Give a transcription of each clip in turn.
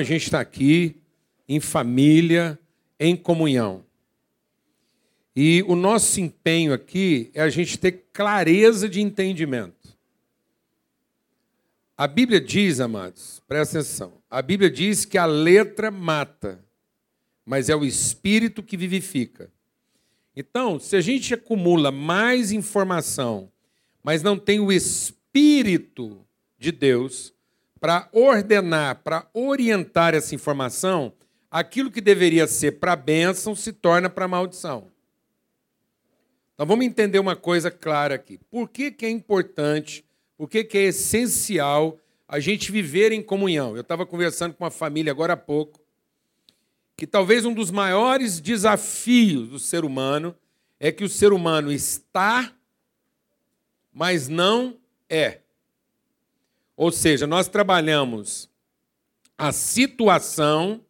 a gente estar aqui em família, em comunhão. E o nosso empenho aqui é a gente ter clareza de entendimento. A Bíblia diz, amados, presta atenção. A Bíblia diz que a letra mata, mas é o espírito que vivifica. Então, se a gente acumula mais informação, mas não tem o espírito de Deus para ordenar, para orientar essa informação, aquilo que deveria ser para bênção se torna para maldição. Então vamos entender uma coisa clara aqui. Por que, que é importante, por que, que é essencial a gente viver em comunhão? Eu estava conversando com uma família agora há pouco, que talvez um dos maiores desafios do ser humano é que o ser humano está, mas não é. Ou seja, nós trabalhamos a situação,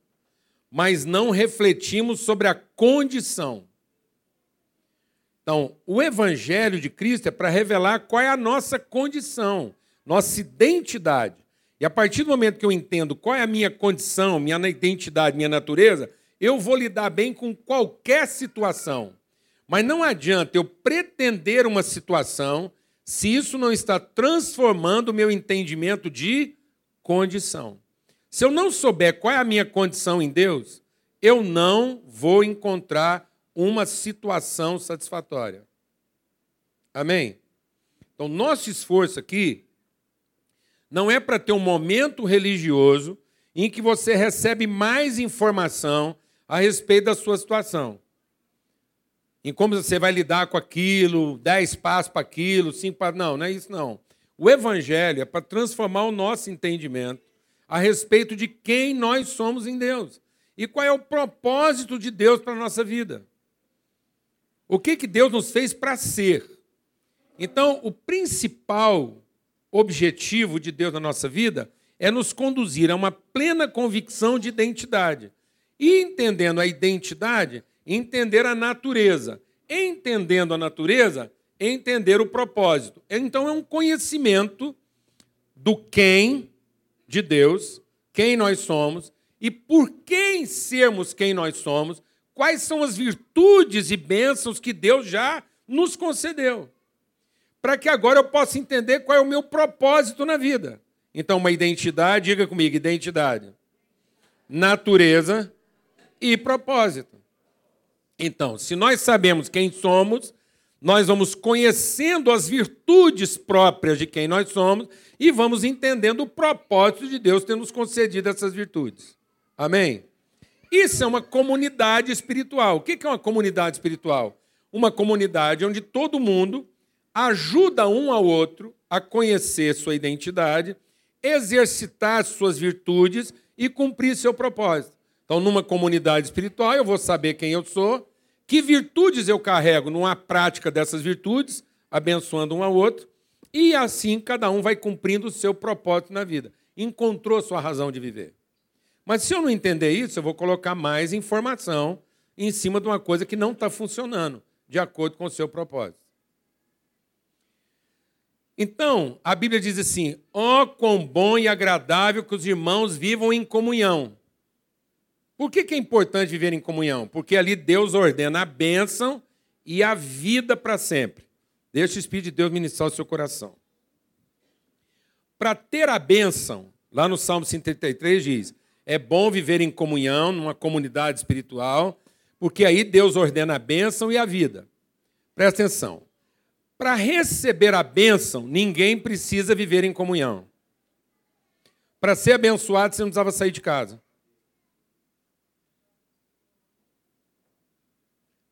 mas não refletimos sobre a condição. Então, o Evangelho de Cristo é para revelar qual é a nossa condição, nossa identidade. E a partir do momento que eu entendo qual é a minha condição, minha identidade, minha natureza, eu vou lidar bem com qualquer situação. Mas não adianta eu pretender uma situação se isso não está transformando o meu entendimento de condição. Se eu não souber qual é a minha condição em Deus, eu não vou encontrar uma situação satisfatória. Amém? Então, nosso esforço aqui não é para ter um momento religioso em que você recebe mais informação a respeito da sua situação. Em como você vai lidar com aquilo, dez passos para aquilo, cinco passos. Não, não é isso não. O Evangelho é para transformar o nosso entendimento a respeito de quem nós somos em Deus e qual é o propósito de Deus para a nossa vida. O que, que Deus nos fez para ser? Então, o principal objetivo de Deus na nossa vida é nos conduzir a uma plena convicção de identidade. E entendendo a identidade, entender a natureza. Entendendo a natureza, entender o propósito. Então, é um conhecimento do quem de Deus, quem nós somos e por quem sermos quem nós somos, quais são as virtudes e bênçãos que Deus já nos concedeu. Para que agora eu possa entender qual é o meu propósito na vida. Então, uma identidade, diga comigo, identidade, natureza e propósito. Então, se nós sabemos quem somos, nós vamos conhecendo as virtudes próprias de quem nós somos e vamos entendendo o propósito de Deus ter nos concedido essas virtudes. Amém? Isso é uma comunidade espiritual. O que é uma comunidade espiritual? Uma comunidade onde todo mundo ajuda um ao outro a conhecer sua identidade, exercitar suas virtudes e cumprir seu propósito. Então, numa comunidade espiritual, eu vou saber quem eu sou, que virtudes eu carrego numa prática dessas virtudes, abençoando um ao outro, e assim cada um vai cumprindo o seu propósito na vida. Encontrou sua razão de viver. Mas se eu não entender isso, eu vou colocar mais informação em cima de uma coisa que não está funcionando de acordo com o seu propósito. Então, a Bíblia diz assim: ó, oh, quão bom e agradável que os irmãos vivam em comunhão. Por que, que é importante viver em comunhão? Porque ali Deus ordena a bênção e a vida para sempre. Deixa o Espírito de Deus ministrar o seu coração. Para ter a bênção, lá no Salmo 133 diz: é bom viver em comunhão, numa comunidade espiritual, porque aí Deus ordena a bênção e a vida. Presta atenção. Para receber a bênção, ninguém precisa viver em comunhão. Para ser abençoado, você não precisava sair de casa.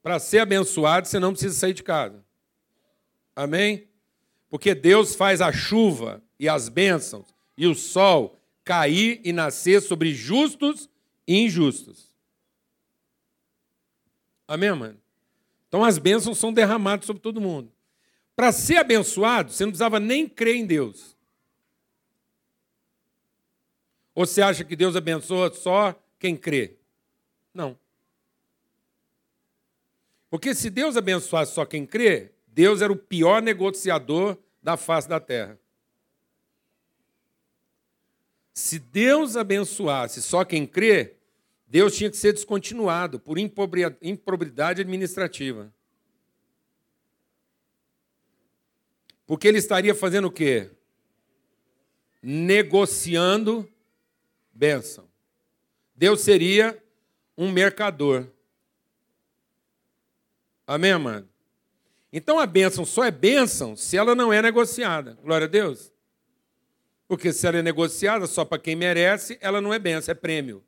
Para ser abençoado, você não precisa sair de casa. Amém? Porque Deus faz a chuva e as bênçãos e o sol cair e nascer sobre justos e injustos. Amém, mano? Então as bênçãos são derramadas sobre todo mundo. Para ser abençoado, você não precisava nem crer em Deus. Ou você acha que Deus abençoa só quem crê? Não. Porque se Deus abençoasse só quem crê, Deus era o pior negociador da face da terra. Se Deus abençoasse só quem crê, Deus tinha que ser descontinuado por improbidade administrativa. Porque ele estaria fazendo o quê? Negociando bênção. Deus seria um mercador. Amém, amado? Então a bênção só é bênção se ela não é negociada. Glória a Deus. Porque se ela é negociada só para quem merece, ela não é bênção, é prêmio.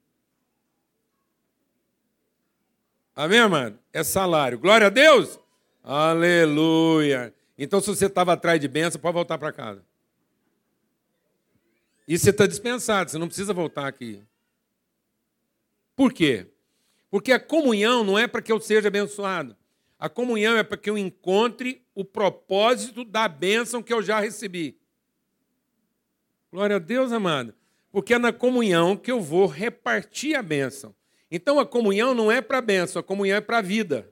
Amém, amado? É salário. Glória a Deus. Aleluia. Então, se você estava atrás de bênção, pode voltar para casa. E você está dispensado, você não precisa voltar aqui. Por quê? Porque a comunhão não é para que eu seja abençoado. A comunhão é para que eu encontre o propósito da bênção que eu já recebi. Glória a Deus, amado. Porque é na comunhão que eu vou repartir a bênção. Então a comunhão não é para a bênção, a comunhão é para a vida.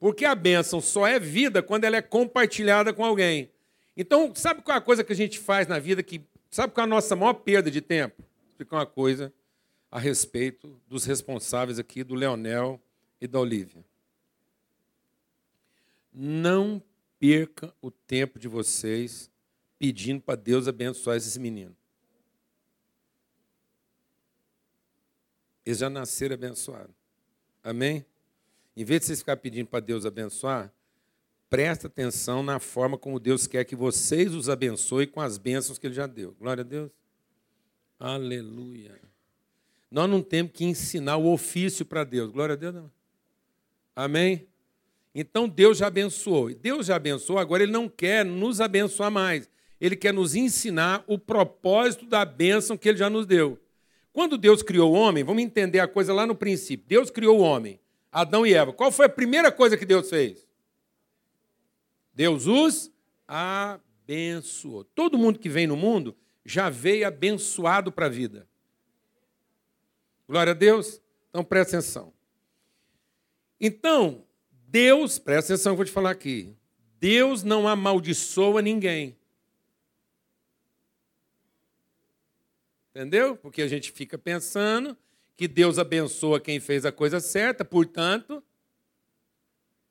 Porque a bênção só é vida quando ela é compartilhada com alguém. Então, sabe qual é a coisa que a gente faz na vida que. Sabe qual é a nossa maior perda de tempo? Vou explicar uma coisa a respeito dos responsáveis aqui, do Leonel e da Olivia. Não perca o tempo de vocês pedindo para Deus abençoar esses meninos. Eles já nasceram abençoados. Amém? Em vez de vocês ficarem pedindo para Deus abençoar, presta atenção na forma como Deus quer que vocês os abençoem com as bênçãos que Ele já deu. Glória a Deus. Aleluia. Nós não temos que ensinar o ofício para Deus. Glória a Deus. Amém? Então Deus já abençoou. Deus já abençoou, agora Ele não quer nos abençoar mais. Ele quer nos ensinar o propósito da bênção que Ele já nos deu. Quando Deus criou o homem, vamos entender a coisa lá no princípio. Deus criou o homem, Adão e Eva. Qual foi a primeira coisa que Deus fez? Deus os abençoou. Todo mundo que vem no mundo já veio abençoado para a vida. Glória a Deus. Então presta atenção. Então, Deus, presta atenção, eu vou te falar aqui. Deus não amaldiçoa ninguém. Entendeu? Porque a gente fica pensando que Deus abençoa quem fez a coisa certa, portanto,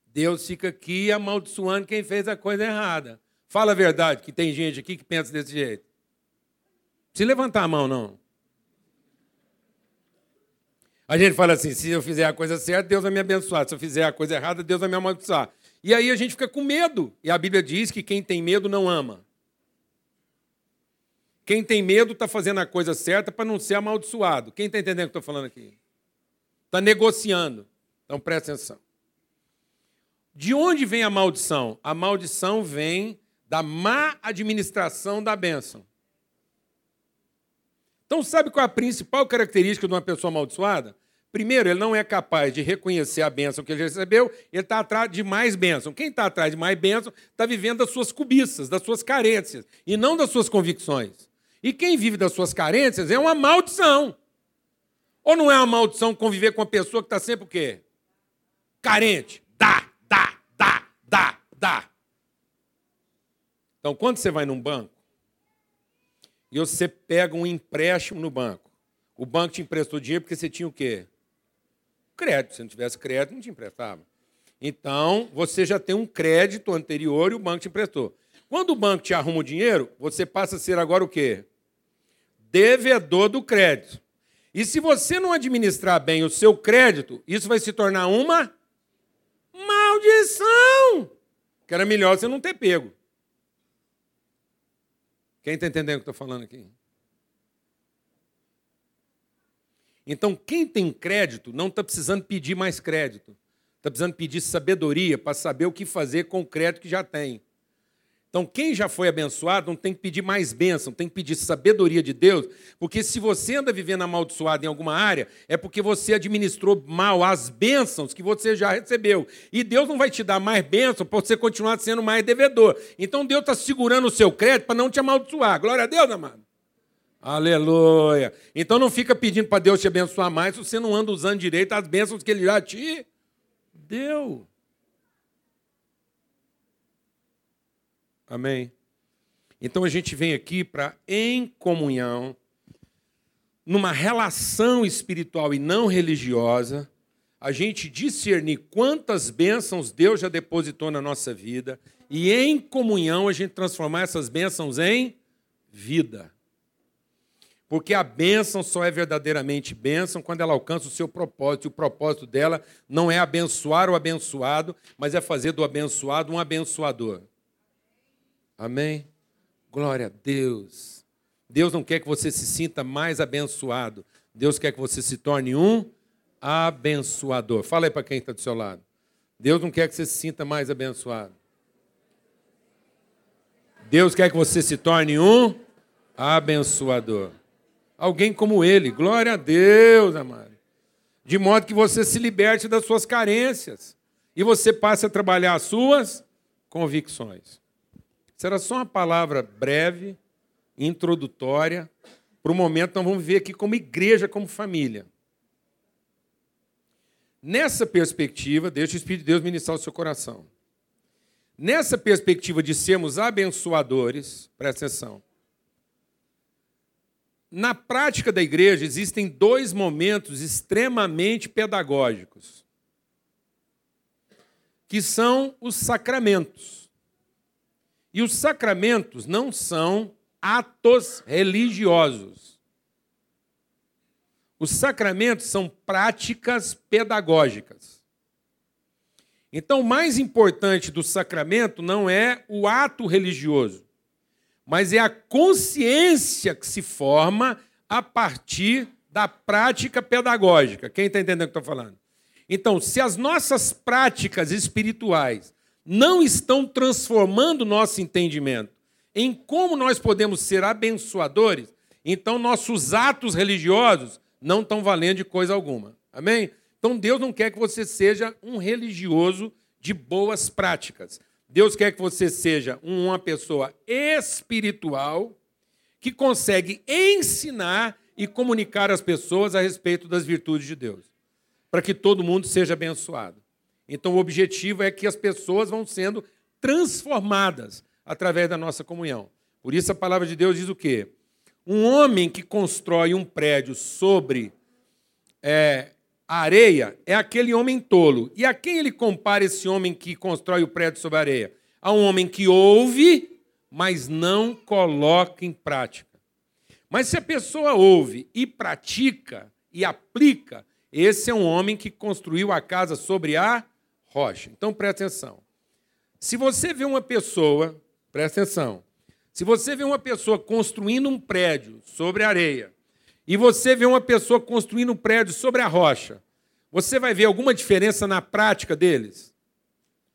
Deus fica aqui amaldiçoando quem fez a coisa errada. Fala a verdade, que tem gente aqui que pensa desse jeito. Se levantar a mão, não. A gente fala assim: se eu fizer a coisa certa, Deus vai me abençoar. Se eu fizer a coisa errada, Deus vai me amaldiçoar. E aí a gente fica com medo. E a Bíblia diz que quem tem medo não ama. Quem tem medo está fazendo a coisa certa para não ser amaldiçoado. Quem está entendendo o que estou falando aqui? Está negociando. Então presta atenção. De onde vem a maldição? A maldição vem da má administração da bênção. Então, sabe qual é a principal característica de uma pessoa amaldiçoada? Primeiro, ele não é capaz de reconhecer a bênção que ele recebeu, ele está atrás de mais bênção. Quem está atrás de mais bênção está vivendo das suas cobiças, das suas carências, e não das suas convicções. E quem vive das suas carências é uma maldição. Ou não é uma maldição conviver com uma pessoa que está sempre o quê? Carente. Dá, dá, dá, dá, dá. Então, quando você vai num banco, e você pega um empréstimo no banco. O banco te emprestou dinheiro porque você tinha o quê? Crédito. Se não tivesse crédito, não te emprestava. Então, você já tem um crédito anterior e o banco te emprestou. Quando o banco te arruma o dinheiro, você passa a ser agora o quê? Devedor do crédito. E se você não administrar bem o seu crédito, isso vai se tornar uma maldição. Que era melhor você não ter pego. Quem está entendendo o que eu estou falando aqui? Então, quem tem crédito não está precisando pedir mais crédito. Está precisando pedir sabedoria para saber o que fazer com o crédito que já tem. Então, quem já foi abençoado não tem que pedir mais bênção, tem que pedir sabedoria de Deus, porque se você anda vivendo amaldiçoado em alguma área, é porque você administrou mal as bênçãos que você já recebeu. E Deus não vai te dar mais bênção para você continuar sendo mais devedor. Então, Deus está segurando o seu crédito para não te amaldiçoar. Glória a Deus, amado. Aleluia. Então, não fica pedindo para Deus te abençoar mais se você não anda usando direito as bênçãos que Ele já te deu. Amém? Então a gente vem aqui para, em comunhão, numa relação espiritual e não religiosa, a gente discernir quantas bênçãos Deus já depositou na nossa vida e em comunhão a gente transformar essas bênçãos em vida. Porque a bênção só é verdadeiramente bênção quando ela alcança o seu propósito. E o propósito dela não é abençoar o abençoado, mas é fazer do abençoado um abençoador. Amém? Glória a Deus. Deus não quer que você se sinta mais abençoado. Deus quer que você se torne um abençoador. Fala aí para quem está do seu lado. Deus não quer que você se sinta mais abençoado. Deus quer que você se torne um abençoador. Alguém como ele. Glória a Deus, amado. De modo que você se liberte das suas carências e você passe a trabalhar as suas convicções. Será só uma palavra breve, introdutória, para o momento nós vamos viver aqui como igreja, como família. Nessa perspectiva, deixa o Espírito de Deus ministrar o seu coração. Nessa perspectiva de sermos abençoadores, presta atenção. Na prática da igreja existem dois momentos extremamente pedagógicos, que são os sacramentos. E os sacramentos não são atos religiosos. Os sacramentos são práticas pedagógicas. Então, o mais importante do sacramento não é o ato religioso, mas é a consciência que se forma a partir da prática pedagógica. Quem está entendendo o que estou falando? Então, se as nossas práticas espirituais não estão transformando nosso entendimento em como nós podemos ser abençoadores, então nossos atos religiosos não estão valendo de coisa alguma. Amém? Então Deus não quer que você seja um religioso de boas práticas. Deus quer que você seja uma pessoa espiritual que consegue ensinar e comunicar às pessoas a respeito das virtudes de Deus, para que todo mundo seja abençoado. Então, o objetivo é que as pessoas vão sendo transformadas através da nossa comunhão. Por isso, a palavra de Deus diz o quê? Um homem que constrói um prédio sobre é, areia é aquele homem tolo. E a quem ele compara esse homem que constrói o prédio sobre areia? A um homem que ouve, mas não coloca em prática. Mas se a pessoa ouve e pratica e aplica, esse é um homem que construiu a casa sobre a rocha. Então presta atenção. Se você vê uma pessoa, presta atenção. Se você vê uma pessoa construindo um prédio sobre areia e você vê uma pessoa construindo um prédio sobre a rocha, você vai ver alguma diferença na prática deles?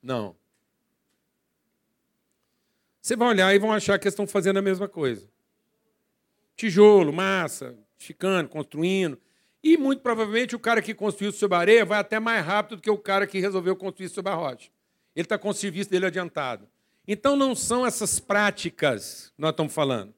Não. Você vai olhar e vão achar que eles estão fazendo a mesma coisa. Tijolo, massa, ficando, construindo. E muito provavelmente o cara que construiu sobre areia vai até mais rápido do que o cara que resolveu construir sobre a rocha. Ele está com o serviço dele adiantado. Então não são essas práticas que nós estamos falando.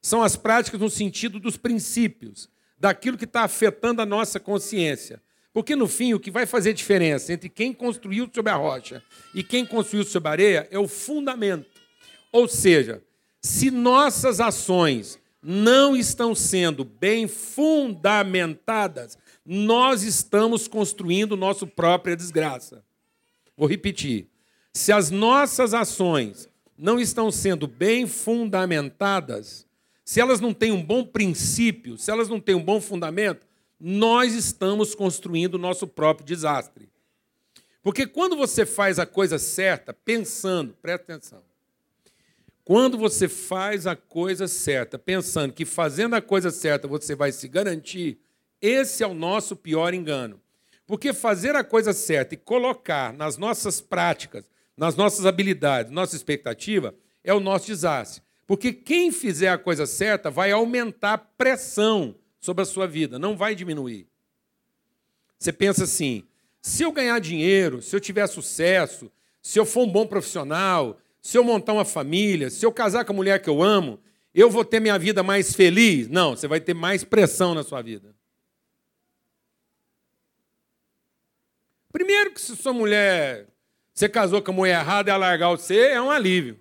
São as práticas no sentido dos princípios, daquilo que está afetando a nossa consciência. Porque no fim, o que vai fazer diferença entre quem construiu sobre a rocha e quem construiu sobre a areia é o fundamento. Ou seja, se nossas ações não estão sendo bem fundamentadas, nós estamos construindo nossa própria desgraça. Vou repetir. Se as nossas ações não estão sendo bem fundamentadas, se elas não têm um bom princípio, se elas não têm um bom fundamento, nós estamos construindo o nosso próprio desastre. Porque quando você faz a coisa certa, pensando, presta atenção, quando você faz a coisa certa, pensando que fazendo a coisa certa você vai se garantir, esse é o nosso pior engano. Porque fazer a coisa certa e colocar nas nossas práticas, nas nossas habilidades, nossa expectativa, é o nosso desastre. Porque quem fizer a coisa certa vai aumentar a pressão sobre a sua vida, não vai diminuir. Você pensa assim: se eu ganhar dinheiro, se eu tiver sucesso, se eu for um bom profissional, se eu montar uma família, se eu casar com a mulher que eu amo, eu vou ter minha vida mais feliz? Não, você vai ter mais pressão na sua vida. Primeiro que se sua mulher, você casou com a mulher errada e ela largar você, é um alívio.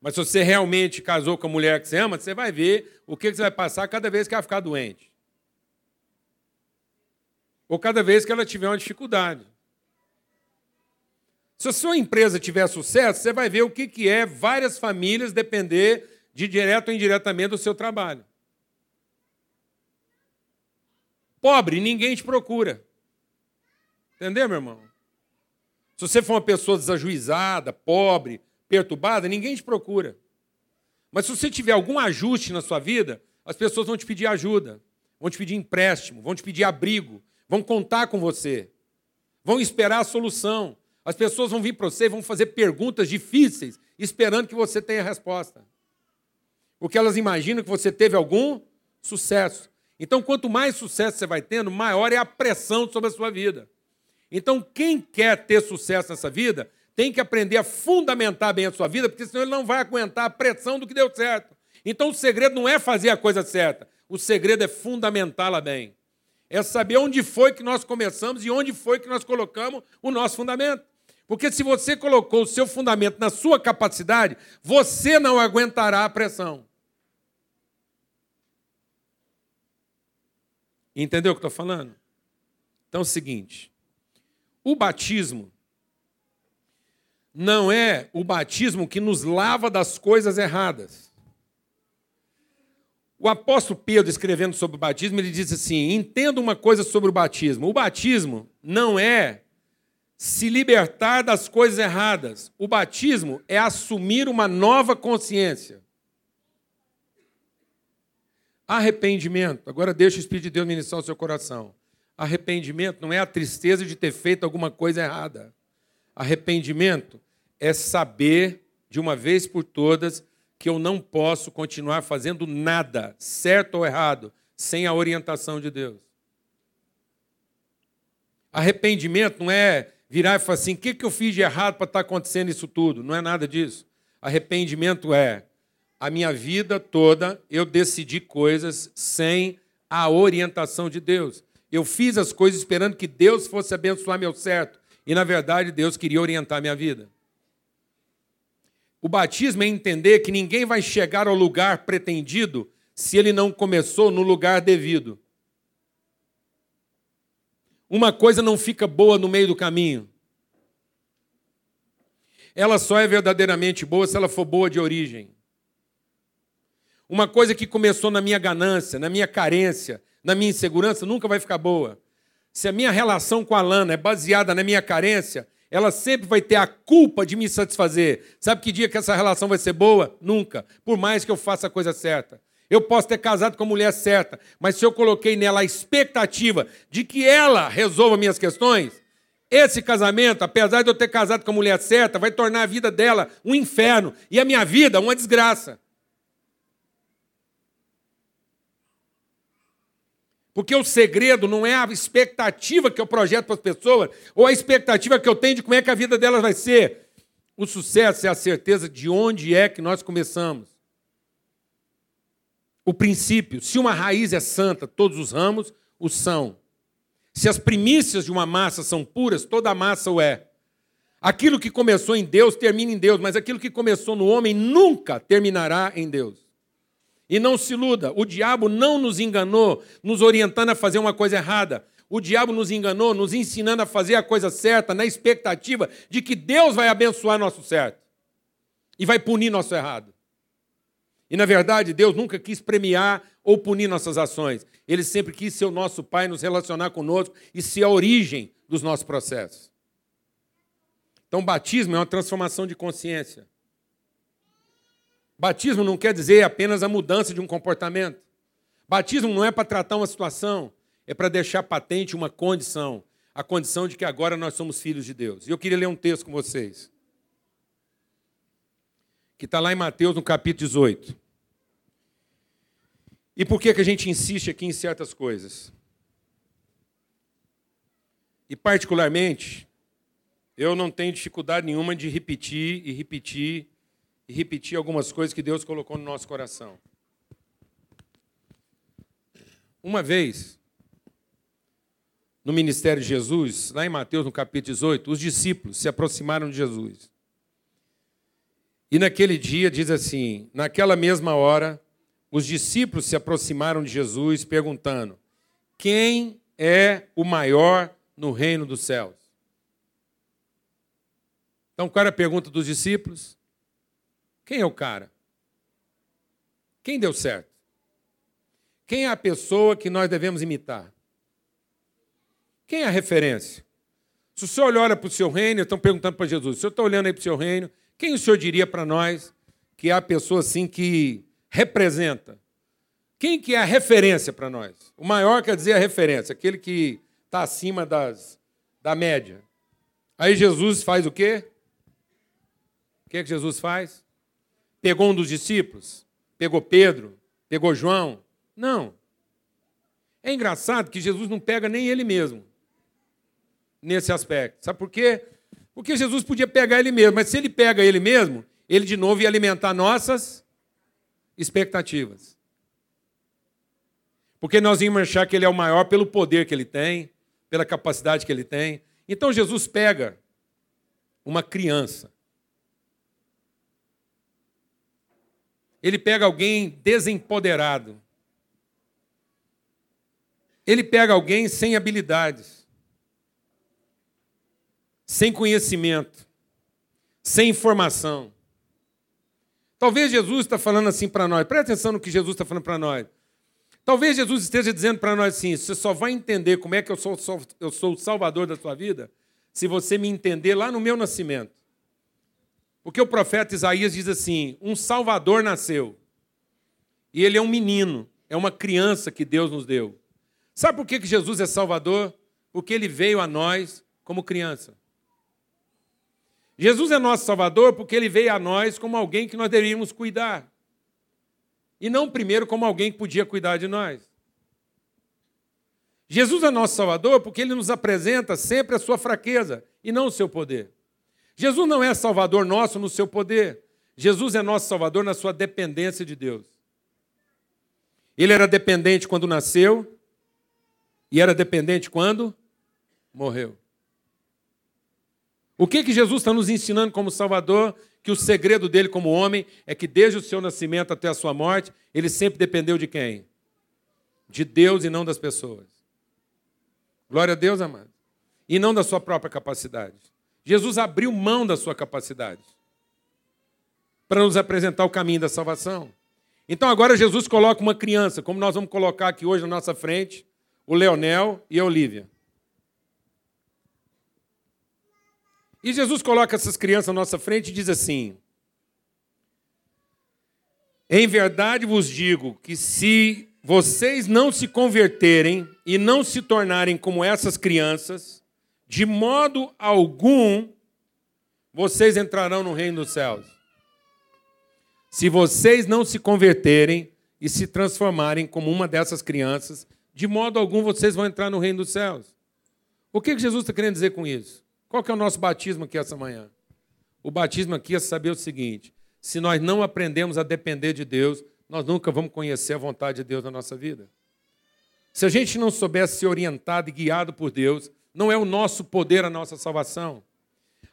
Mas se você realmente casou com a mulher que você ama, você vai ver o que você vai passar cada vez que ela ficar doente. Ou cada vez que ela tiver uma dificuldade. Se a sua empresa tiver sucesso, você vai ver o que é várias famílias depender de direto ou indiretamente do seu trabalho. Pobre, ninguém te procura. Entendeu, meu irmão? Se você for uma pessoa desajuizada, pobre, perturbada, ninguém te procura. Mas se você tiver algum ajuste na sua vida, as pessoas vão te pedir ajuda, vão te pedir empréstimo, vão te pedir abrigo, vão contar com você, vão esperar a solução. As pessoas vão vir para você e vão fazer perguntas difíceis, esperando que você tenha resposta. Porque elas imaginam que você teve algum sucesso. Então, quanto mais sucesso você vai tendo, maior é a pressão sobre a sua vida. Então, quem quer ter sucesso nessa vida, tem que aprender a fundamentar bem a sua vida, porque senão ele não vai aguentar a pressão do que deu certo. Então o segredo não é fazer a coisa certa, o segredo é fundamentá-la bem. É saber onde foi que nós começamos e onde foi que nós colocamos o nosso fundamento. Porque se você colocou o seu fundamento na sua capacidade, você não aguentará a pressão. Entendeu o que estou falando? Então é o seguinte: o batismo não é o batismo que nos lava das coisas erradas. O apóstolo Pedro, escrevendo sobre o batismo, ele diz assim: entenda uma coisa sobre o batismo. O batismo não é se libertar das coisas erradas. O batismo é assumir uma nova consciência. Arrependimento. Agora deixa o Espírito de Deus ministrar o seu coração. Arrependimento não é a tristeza de ter feito alguma coisa errada. Arrependimento é saber, de uma vez por todas, que eu não posso continuar fazendo nada, certo ou errado, sem a orientação de Deus. Arrependimento não é virar e falar assim: o que, que eu fiz de errado para estar acontecendo isso tudo? Não é nada disso. Arrependimento é a minha vida toda eu decidi coisas sem a orientação de Deus. Eu fiz as coisas esperando que Deus fosse abençoar meu certo. E, na verdade, Deus queria orientar minha vida. O batismo é entender que ninguém vai chegar ao lugar pretendido se ele não começou no lugar devido. Uma coisa não fica boa no meio do caminho. Ela só é verdadeiramente boa se ela for boa de origem. Uma coisa que começou na minha ganância, na minha carência, na minha insegurança, nunca vai ficar boa. Se a minha relação com a Lana é baseada na minha carência, ela sempre vai ter a culpa de me satisfazer. Sabe que dia que essa relação vai ser boa? Nunca. Por mais que eu faça a coisa certa. Eu posso ter casado com a mulher certa, mas se eu coloquei nela a expectativa de que ela resolva minhas questões, esse casamento, apesar de eu ter casado com a mulher certa, vai tornar a vida dela um inferno e a minha vida uma desgraça. Porque o segredo não é a expectativa que eu projeto para as pessoas, ou a expectativa que eu tenho de como é que a vida delas vai ser. O sucesso é a certeza de onde é que nós começamos. O princípio, se uma raiz é santa, todos os ramos o são. Se as primícias de uma massa são puras, toda a massa o é. Aquilo que começou em Deus termina em Deus, mas aquilo que começou no homem nunca terminará em Deus. E não se iluda, o diabo não nos enganou, nos orientando a fazer uma coisa errada. O diabo nos enganou, nos ensinando a fazer a coisa certa, na expectativa de que Deus vai abençoar nosso certo e vai punir nosso errado. E na verdade, Deus nunca quis premiar ou punir nossas ações. Ele sempre quis ser o nosso Pai, nos relacionar conosco e ser a origem dos nossos processos. Então, batismo é uma transformação de consciência. Batismo não quer dizer apenas a mudança de um comportamento. Batismo não é para tratar uma situação, é para deixar patente uma condição a condição de que agora nós somos filhos de Deus. E eu queria ler um texto com vocês, que está lá em Mateus, no capítulo 18. E por que, que a gente insiste aqui em certas coisas? E, particularmente, eu não tenho dificuldade nenhuma de repetir e repetir e repetir algumas coisas que Deus colocou no nosso coração. Uma vez, no ministério de Jesus, lá em Mateus, no capítulo 18, os discípulos se aproximaram de Jesus. E naquele dia, diz assim: naquela mesma hora, os discípulos se aproximaram de Jesus, perguntando: Quem é o maior no reino dos céus? Então, qual era a pergunta dos discípulos? Quem é o cara? Quem deu certo? Quem é a pessoa que nós devemos imitar? Quem é a referência? Se o senhor olha para o seu reino, estão perguntando para Jesus, o senhor está olhando aí para o seu reino, quem o senhor diria para nós que é a pessoa assim que representa? Quem que é a referência para nós? O maior quer dizer a referência, aquele que está acima das, da média. Aí Jesus faz o quê? O que, é que Jesus faz? Pegou um dos discípulos? Pegou Pedro? Pegou João? Não. É engraçado que Jesus não pega nem ele mesmo nesse aspecto. Sabe por quê? Porque Jesus podia pegar ele mesmo, mas se ele pega ele mesmo, ele de novo ia alimentar nossas expectativas. Porque nós íamos achar que ele é o maior pelo poder que ele tem, pela capacidade que ele tem. Então Jesus pega uma criança. Ele pega alguém desempoderado. Ele pega alguém sem habilidades sem conhecimento, sem informação. Talvez Jesus está falando assim para nós, presta atenção no que Jesus está falando para nós. Talvez Jesus esteja dizendo para nós assim: você só vai entender como é que eu sou, eu sou o salvador da sua vida se você me entender lá no meu nascimento. Porque o profeta Isaías diz assim: um salvador nasceu. E ele é um menino, é uma criança que Deus nos deu. Sabe por que Jesus é salvador? Porque ele veio a nós como criança. Jesus é nosso Salvador porque ele veio a nós como alguém que nós deveríamos cuidar. E não primeiro como alguém que podia cuidar de nós. Jesus é nosso Salvador porque ele nos apresenta sempre a sua fraqueza e não o seu poder. Jesus não é Salvador nosso no seu poder. Jesus é nosso Salvador na sua dependência de Deus. Ele era dependente quando nasceu e era dependente quando morreu. O que, que Jesus está nos ensinando como Salvador? Que o segredo dele como homem é que desde o seu nascimento até a sua morte, ele sempre dependeu de quem? De Deus e não das pessoas. Glória a Deus, amado. E não da sua própria capacidade. Jesus abriu mão da sua capacidade para nos apresentar o caminho da salvação. Então agora Jesus coloca uma criança, como nós vamos colocar aqui hoje na nossa frente, o Leonel e a Olívia. E Jesus coloca essas crianças à nossa frente e diz assim: Em verdade vos digo que se vocês não se converterem e não se tornarem como essas crianças, de modo algum vocês entrarão no reino dos céus. Se vocês não se converterem e se transformarem como uma dessas crianças, de modo algum vocês vão entrar no reino dos céus. O que Jesus está querendo dizer com isso? Qual que é o nosso batismo aqui essa manhã? O batismo aqui é saber o seguinte: se nós não aprendemos a depender de Deus, nós nunca vamos conhecer a vontade de Deus na nossa vida. Se a gente não soubesse ser orientado e guiado por Deus, não é o nosso poder a nossa salvação.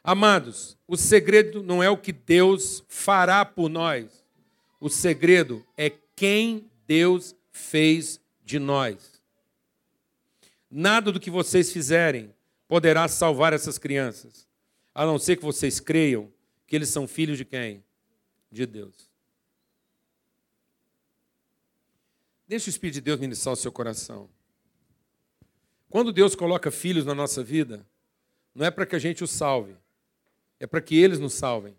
Amados, o segredo não é o que Deus fará por nós. O segredo é quem Deus fez de nós. Nada do que vocês fizerem poderá salvar essas crianças, a não ser que vocês creiam que eles são filhos de quem? De Deus. Deixe o Espírito de Deus ministrar o seu coração. Quando Deus coloca filhos na nossa vida, não é para que a gente os salve, é para que eles nos salvem.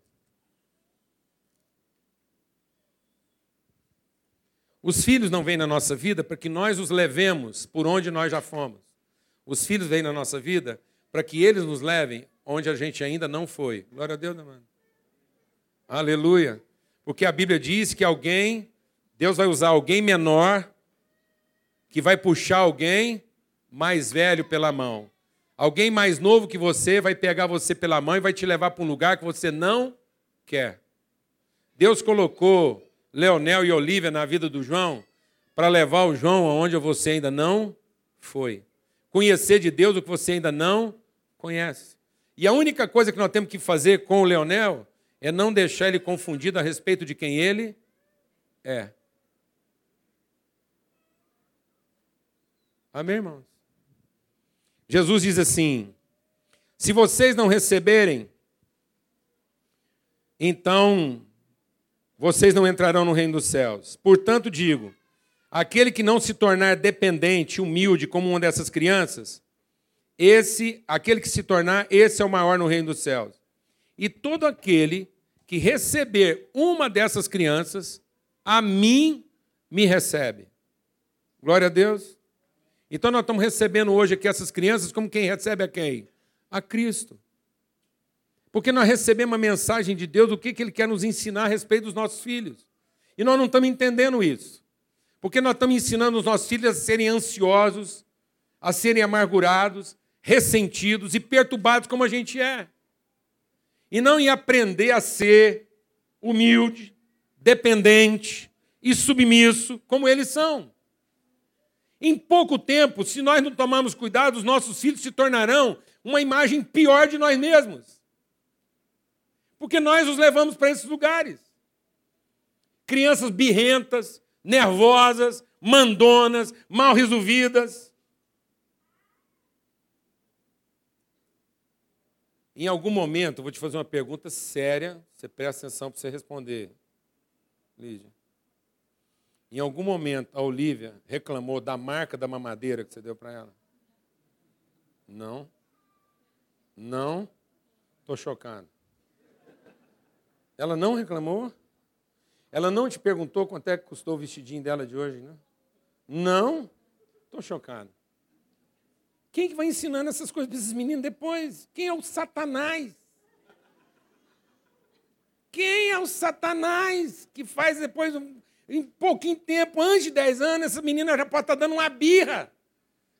Os filhos não vêm na nossa vida para que nós os levemos por onde nós já fomos. Os filhos vêm na nossa vida para que eles nos levem onde a gente ainda não foi. Glória a Deus, né, mano? Aleluia. Porque a Bíblia diz que alguém, Deus vai usar alguém menor, que vai puxar alguém mais velho pela mão. Alguém mais novo que você vai pegar você pela mão e vai te levar para um lugar que você não quer. Deus colocou Leonel e Olívia na vida do João para levar o João aonde você ainda não foi conhecer de Deus o que você ainda não conhece. E a única coisa que nós temos que fazer com o Leonel é não deixar ele confundido a respeito de quem ele é. Amém, irmãos? Jesus diz assim: se vocês não receberem, então vocês não entrarão no reino dos céus. Portanto, digo: aquele que não se tornar dependente, humilde, como uma dessas crianças, esse, aquele que se tornar, esse é o maior no reino dos céus. E todo aquele que receber uma dessas crianças, a mim me recebe. Glória a Deus. Então nós estamos recebendo hoje aqui essas crianças como quem recebe a quem? A Cristo. Porque nós recebemos a mensagem de Deus, o que, que Ele quer nos ensinar a respeito dos nossos filhos. E nós não estamos entendendo isso. Porque nós estamos ensinando os nossos filhos a serem ansiosos, a serem amargurados, ressentidos e perturbados como a gente é. E não em aprender a ser humilde, dependente e submisso como eles são. Em pouco tempo, se nós não tomarmos cuidado, os nossos filhos se tornarão uma imagem pior de nós mesmos. Porque nós os levamos para esses lugares. Crianças birrentas, nervosas, mandonas, mal resolvidas. Em algum momento, vou te fazer uma pergunta séria, você presta atenção para você responder, Lídia. Em algum momento, a Olivia reclamou da marca da mamadeira que você deu para ela? Não. Não. Estou chocado. Ela não reclamou? Ela não te perguntou quanto é que custou o vestidinho dela de hoje, né? Não? Estou chocado. Quem que vai ensinando essas coisas para esses meninos depois? Quem é o Satanás? Quem é o Satanás que faz depois em pouquinho tempo, antes de 10 anos, essa menina já pode estar dando uma birra.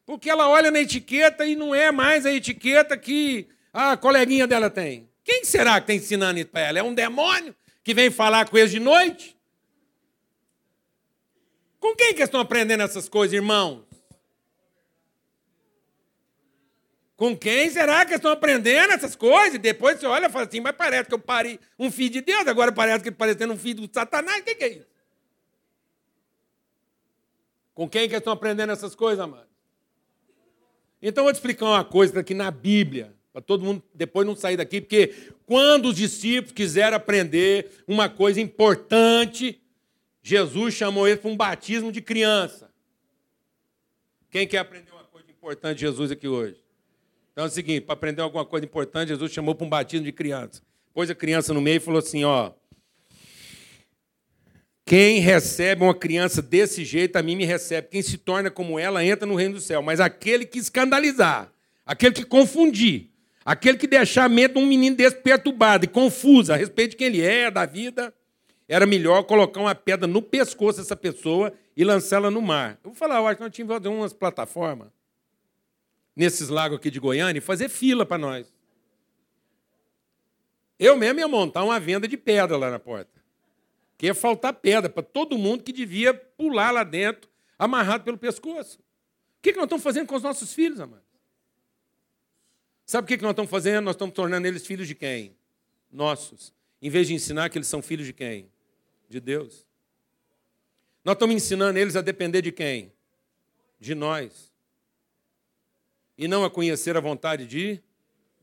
Porque ela olha na etiqueta e não é mais a etiqueta que a coleguinha dela tem. Quem será que está ensinando isso para ela? É um demônio que vem falar com eles de noite? Com quem que estão aprendendo essas coisas, irmãos? Com quem será que estão aprendendo essas coisas? Depois você olha e fala assim, mas parece que eu parei um filho de Deus, agora parece que ele parecendo um filho do Satanás. O que é isso? Com quem que estão aprendendo essas coisas, amado? Então eu vou te explicar uma coisa aqui na Bíblia, para todo mundo depois não sair daqui, porque quando os discípulos quiseram aprender uma coisa importante, Jesus chamou eles para um batismo de criança. Quem quer aprender uma coisa importante de Jesus aqui hoje? Então é o seguinte, para aprender alguma coisa importante, Jesus chamou para um batismo de criança. Pôs a criança no meio e falou assim, ó, quem recebe uma criança desse jeito, a mim me recebe. Quem se torna como ela, entra no reino do céu. Mas aquele que escandalizar, aquele que confundir, aquele que deixar a de um menino desse perturbado e confuso a respeito de quem ele é, da vida, era melhor colocar uma pedra no pescoço dessa pessoa e lançá-la no mar. Eu vou falar, eu acho que nós tínhamos que umas plataformas nesses lagos aqui de Goiânia e fazer fila para nós. Eu mesmo ia montar uma venda de pedra lá na porta que ia faltar pedra para todo mundo que devia pular lá dentro, amarrado pelo pescoço. O que, nós estamos fazendo com os nossos filhos, amados? Sabe o que, nós estamos fazendo? Nós estamos tornando eles filhos de quem? Nossos. Em vez de ensinar que eles são filhos de quem? De Deus. Nós estamos ensinando eles a depender de quem? De nós. E não a conhecer a vontade de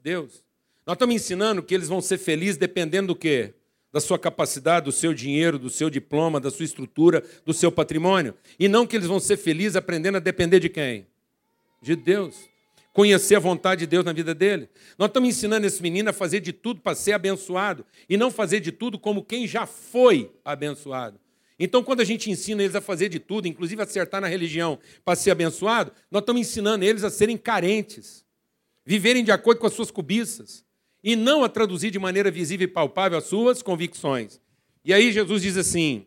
Deus. Nós estamos ensinando que eles vão ser felizes dependendo do quê? da sua capacidade, do seu dinheiro, do seu diploma, da sua estrutura, do seu patrimônio. E não que eles vão ser felizes aprendendo a depender de quem? De Deus. Conhecer a vontade de Deus na vida dele. Nós estamos ensinando esse menino a fazer de tudo para ser abençoado e não fazer de tudo como quem já foi abençoado. Então, quando a gente ensina eles a fazer de tudo, inclusive acertar na religião para ser abençoado, nós estamos ensinando eles a serem carentes, viverem de acordo com as suas cobiças, e não a traduzir de maneira visível e palpável as suas convicções. E aí Jesus diz assim: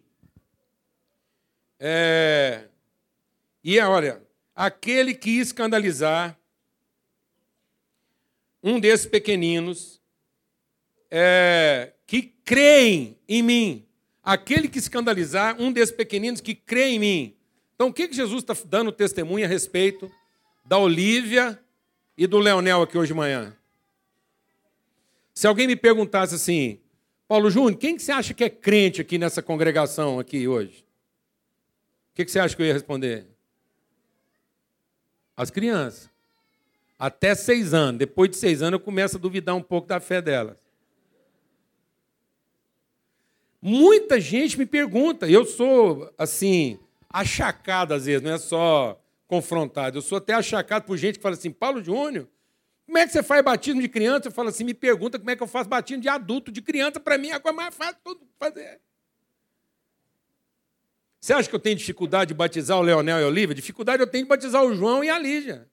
é, e olha, aquele que escandalizar um desses pequeninos é, que creem em mim, aquele que escandalizar um desses pequeninos que crê em mim. Então, o que, que Jesus está dando testemunho a respeito da Olívia e do Leonel aqui hoje de manhã? Se alguém me perguntasse assim, Paulo Júnior, quem que você acha que é crente aqui nessa congregação aqui hoje? O que, que você acha que eu ia responder? As crianças. Até seis anos. Depois de seis anos eu começo a duvidar um pouco da fé delas. Muita gente me pergunta, eu sou assim, achacado às vezes, não é só confrontado, eu sou até achacado por gente que fala assim, Paulo Júnior, como é que você faz batismo de criança? Eu falo assim, me pergunta como é que eu faço batismo de adulto, de criança, para mim é a coisa mais fácil de fazer. Você acha que eu tenho dificuldade de batizar o Leonel e a Olivia? Dificuldade eu tenho de batizar o João e a Lígia.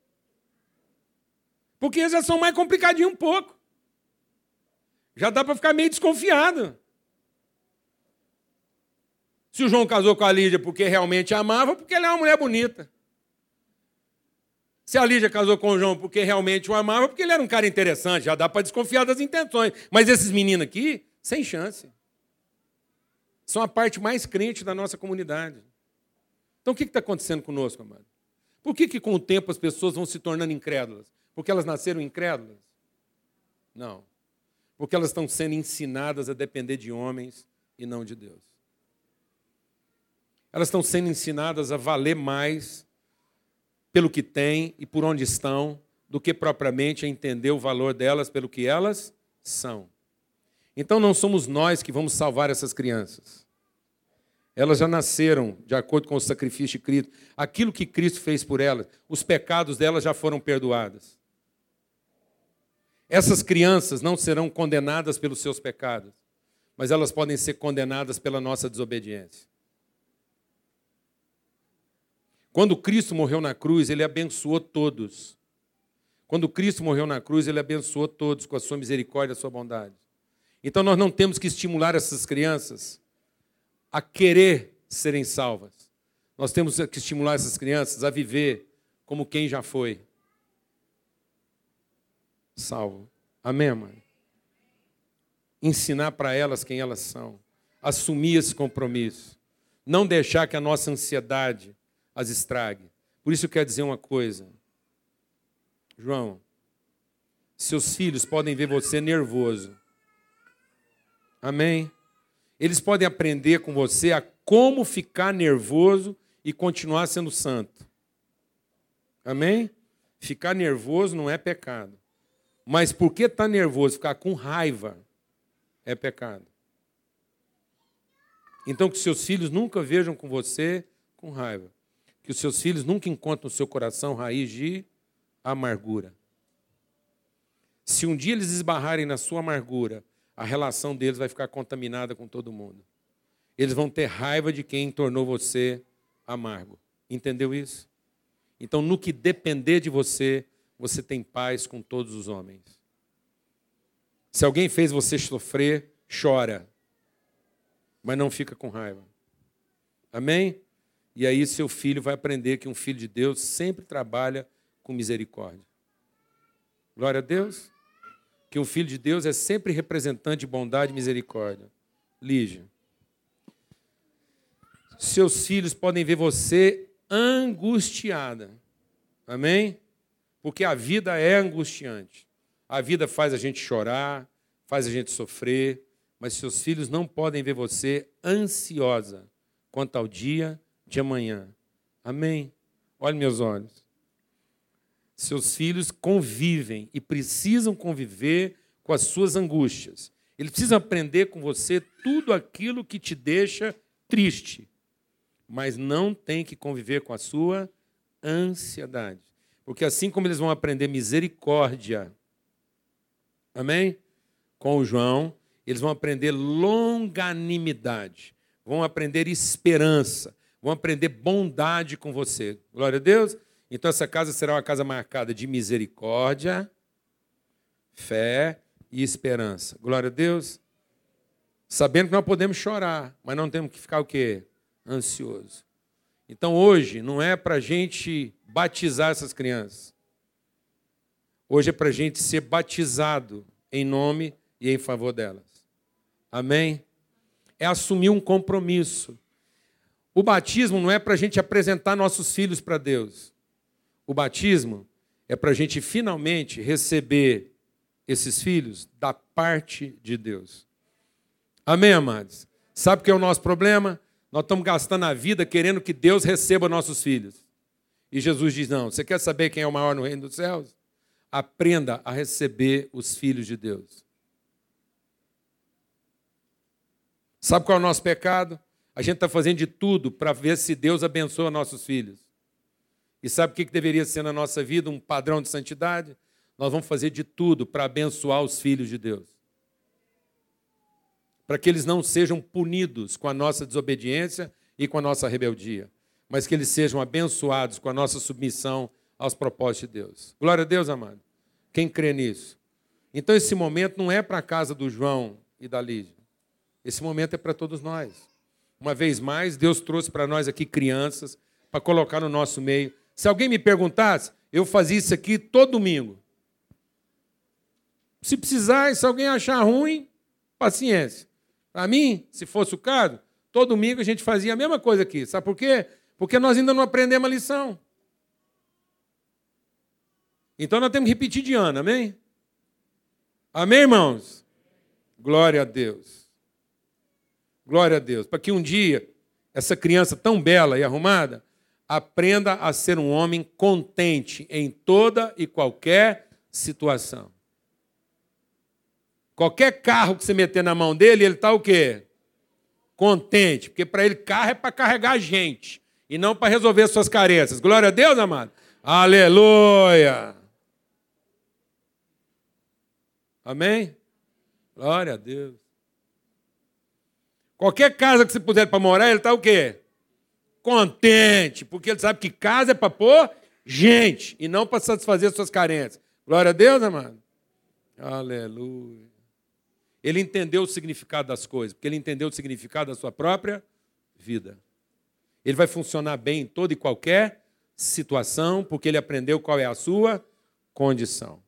Porque eles já são mais complicadinhos um pouco. Já dá para ficar meio desconfiado. Se o João casou com a Lídia porque realmente amava, porque ela é uma mulher bonita. Se a Lídia casou com o João porque realmente o amava, porque ele era um cara interessante, já dá para desconfiar das intenções. Mas esses meninos aqui, sem chance. São a parte mais crente da nossa comunidade. Então o que está acontecendo conosco, amado? Por que, que com o tempo as pessoas vão se tornando incrédulas? Porque elas nasceram incrédulas? Não. Porque elas estão sendo ensinadas a depender de homens e não de Deus. Elas estão sendo ensinadas a valer mais pelo que têm e por onde estão, do que propriamente a entender o valor delas pelo que elas são. Então não somos nós que vamos salvar essas crianças. Elas já nasceram de acordo com o sacrifício de Cristo. Aquilo que Cristo fez por elas, os pecados delas já foram perdoados. Essas crianças não serão condenadas pelos seus pecados, mas elas podem ser condenadas pela nossa desobediência. Quando Cristo morreu na cruz, ele abençoou todos. Quando Cristo morreu na cruz, ele abençoou todos com a sua misericórdia a sua bondade. Então nós não temos que estimular essas crianças a querer serem salvas. Nós temos que estimular essas crianças a viver como quem já foi salvo. Amém, mãe? Ensinar para elas quem elas são. Assumir esse compromisso. Não deixar que a nossa ansiedade as estrague. Por isso eu quero dizer uma coisa. João, seus filhos podem ver você nervoso. Amém? Eles podem aprender com você a como ficar nervoso e continuar sendo santo. Amém? Ficar nervoso não é pecado. Mas por que está nervoso? Ficar com raiva é pecado. Então, que seus filhos nunca vejam com você com raiva que os seus filhos nunca encontrem no seu coração raiz de amargura. Se um dia eles esbarrarem na sua amargura, a relação deles vai ficar contaminada com todo mundo. Eles vão ter raiva de quem tornou você amargo. Entendeu isso? Então, no que depender de você, você tem paz com todos os homens. Se alguém fez você sofrer, chora, mas não fica com raiva. Amém? E aí seu filho vai aprender que um filho de Deus sempre trabalha com misericórdia. Glória a Deus. Que um filho de Deus é sempre representante de bondade e misericórdia. Lígia. Seus filhos podem ver você angustiada. Amém? Porque a vida é angustiante. A vida faz a gente chorar, faz a gente sofrer, mas seus filhos não podem ver você ansiosa quanto ao dia de amanhã. Amém? Olhe meus olhos. Seus filhos convivem e precisam conviver com as suas angústias. Eles precisam aprender com você tudo aquilo que te deixa triste, mas não tem que conviver com a sua ansiedade. Porque assim como eles vão aprender misericórdia, amém? Com o João, eles vão aprender longanimidade, vão aprender esperança, vão aprender bondade com você. Glória a Deus. Então essa casa será uma casa marcada de misericórdia, fé e esperança. Glória a Deus. Sabendo que nós podemos chorar, mas não temos que ficar o quê? Ansioso. Então hoje não é para a gente batizar essas crianças. Hoje é para a gente ser batizado em nome e em favor delas. Amém? É assumir um compromisso o batismo não é para a gente apresentar nossos filhos para Deus. O batismo é para a gente finalmente receber esses filhos da parte de Deus. Amém, amados? Sabe o que é o nosso problema? Nós estamos gastando a vida querendo que Deus receba nossos filhos. E Jesus diz: Não, você quer saber quem é o maior no reino dos céus? Aprenda a receber os filhos de Deus. Sabe qual é o nosso pecado? A gente está fazendo de tudo para ver se Deus abençoa nossos filhos. E sabe o que deveria ser na nossa vida um padrão de santidade? Nós vamos fazer de tudo para abençoar os filhos de Deus. Para que eles não sejam punidos com a nossa desobediência e com a nossa rebeldia, mas que eles sejam abençoados com a nossa submissão aos propósitos de Deus. Glória a Deus, amado. Quem crê nisso? Então, esse momento não é para a casa do João e da Lídia. Esse momento é para todos nós. Uma vez mais, Deus trouxe para nós aqui crianças para colocar no nosso meio. Se alguém me perguntasse, eu fazia isso aqui todo domingo. Se precisar, se alguém achar ruim, paciência. Para mim, se fosse o caso, todo domingo a gente fazia a mesma coisa aqui. Sabe por quê? Porque nós ainda não aprendemos a lição. Então nós temos que repetir de ano, amém? Amém, irmãos? Glória a Deus. Glória a Deus. Para que um dia essa criança tão bela e arrumada aprenda a ser um homem contente em toda e qualquer situação. Qualquer carro que você meter na mão dele, ele está o quê? Contente, porque para ele carro é para carregar gente e não para resolver suas carências. Glória a Deus, amado. Aleluia. Amém? Glória a Deus. Qualquer casa que você puser para morar, ele está o quê? Contente, porque ele sabe que casa é para pôr gente e não para satisfazer suas carências. Glória a Deus, amado. Aleluia. Ele entendeu o significado das coisas, porque ele entendeu o significado da sua própria vida. Ele vai funcionar bem em toda e qualquer situação, porque ele aprendeu qual é a sua condição.